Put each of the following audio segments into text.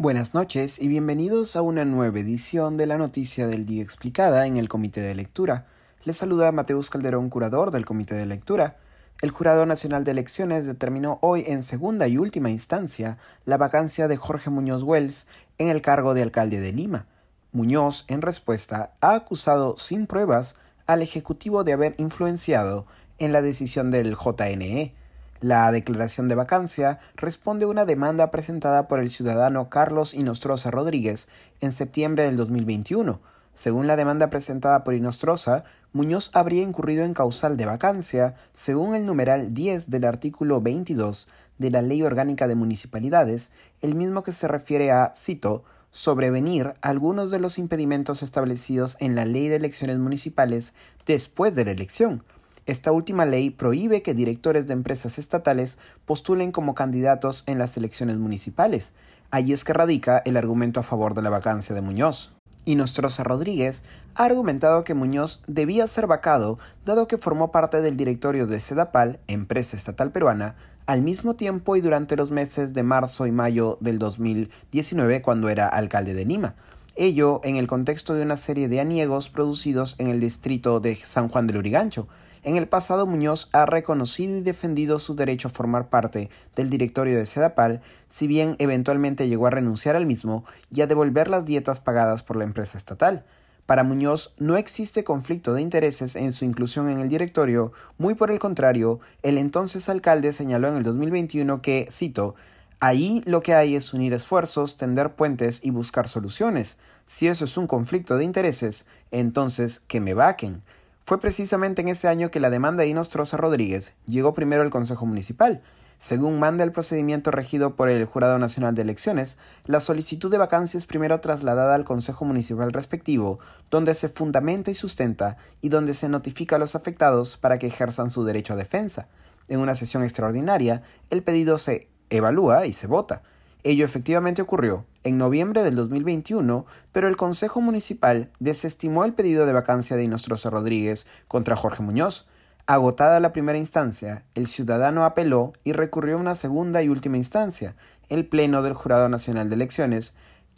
Buenas noches y bienvenidos a una nueva edición de la Noticia del Día Explicada en el Comité de Lectura. Les saluda Mateus Calderón, curador del Comité de Lectura. El Jurado Nacional de Elecciones determinó hoy en segunda y última instancia la vacancia de Jorge Muñoz Wells en el cargo de alcalde de Lima. Muñoz, en respuesta, ha acusado sin pruebas al Ejecutivo de haber influenciado en la decisión del JNE la declaración de vacancia responde a una demanda presentada por el ciudadano Carlos Inostroza Rodríguez en septiembre del 2021. Según la demanda presentada por Inostroza, Muñoz habría incurrido en causal de vacancia, según el numeral 10 del artículo 22 de la Ley Orgánica de Municipalidades, el mismo que se refiere a, cito, sobrevenir algunos de los impedimentos establecidos en la Ley de Elecciones Municipales después de la elección esta última ley prohíbe que directores de empresas estatales postulen como candidatos en las elecciones municipales. Allí es que radica el argumento a favor de la vacancia de Muñoz. Y Nostroza Rodríguez ha argumentado que Muñoz debía ser vacado dado que formó parte del directorio de Sedapal, empresa estatal peruana, al mismo tiempo y durante los meses de marzo y mayo del 2019 cuando era alcalde de Lima. Ello en el contexto de una serie de aniegos producidos en el distrito de San Juan del Urigancho, en el pasado Muñoz ha reconocido y defendido su derecho a formar parte del directorio de Sedapal, si bien eventualmente llegó a renunciar al mismo y a devolver las dietas pagadas por la empresa estatal. Para Muñoz no existe conflicto de intereses en su inclusión en el directorio, muy por el contrario, el entonces alcalde señaló en el 2021 que, cito, Ahí lo que hay es unir esfuerzos, tender puentes y buscar soluciones. Si eso es un conflicto de intereses, entonces que me vaquen. Fue precisamente en ese año que la demanda de Inostroza Rodríguez llegó primero al Consejo Municipal. Según manda el procedimiento regido por el Jurado Nacional de Elecciones, la solicitud de vacancia es primero trasladada al Consejo Municipal respectivo, donde se fundamenta y sustenta y donde se notifica a los afectados para que ejerzan su derecho a defensa. En una sesión extraordinaria, el pedido se evalúa y se vota. Ello efectivamente ocurrió en noviembre del 2021, pero el Consejo Municipal desestimó el pedido de vacancia de Inostroza Rodríguez contra Jorge Muñoz. Agotada la primera instancia, el ciudadano apeló y recurrió a una segunda y última instancia, el Pleno del Jurado Nacional de Elecciones,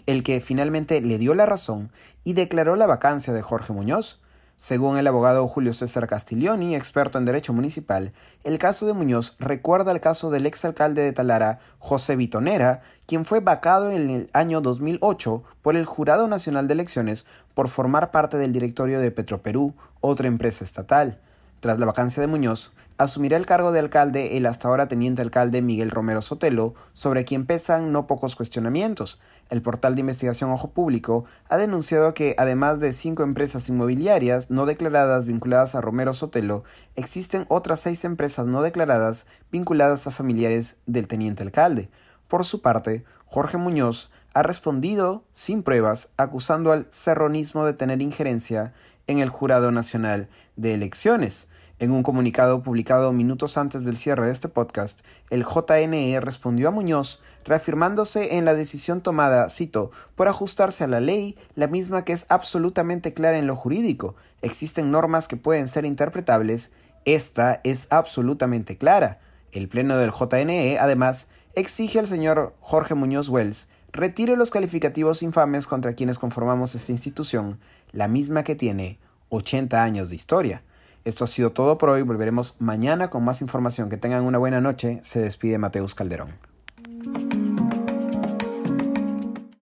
el que finalmente le dio la razón y declaró la vacancia de Jorge Muñoz. Según el abogado Julio César Castiglioni, experto en derecho municipal, el caso de Muñoz recuerda al caso del exalcalde de Talara, José Vitonera, quien fue vacado en el año 2008 por el Jurado Nacional de Elecciones por formar parte del directorio de Petroperú, otra empresa estatal. Tras la vacancia de Muñoz, asumirá el cargo de alcalde el hasta ahora teniente alcalde Miguel Romero Sotelo, sobre quien pesan no pocos cuestionamientos. El portal de investigación Ojo Público ha denunciado que, además de cinco empresas inmobiliarias no declaradas vinculadas a Romero Sotelo, existen otras seis empresas no declaradas vinculadas a familiares del teniente alcalde. Por su parte, Jorge Muñoz ha respondido sin pruebas acusando al serronismo de tener injerencia en el Jurado Nacional de Elecciones. En un comunicado publicado minutos antes del cierre de este podcast, el JNE respondió a Muñoz reafirmándose en la decisión tomada, cito, por ajustarse a la ley, la misma que es absolutamente clara en lo jurídico. Existen normas que pueden ser interpretables, esta es absolutamente clara. El Pleno del JNE, además, exige al señor Jorge Muñoz Wells retire los calificativos infames contra quienes conformamos esta institución, la misma que tiene 80 años de historia. Esto ha sido todo por hoy. Volveremos mañana con más información. Que tengan una buena noche. Se despide Mateus Calderón.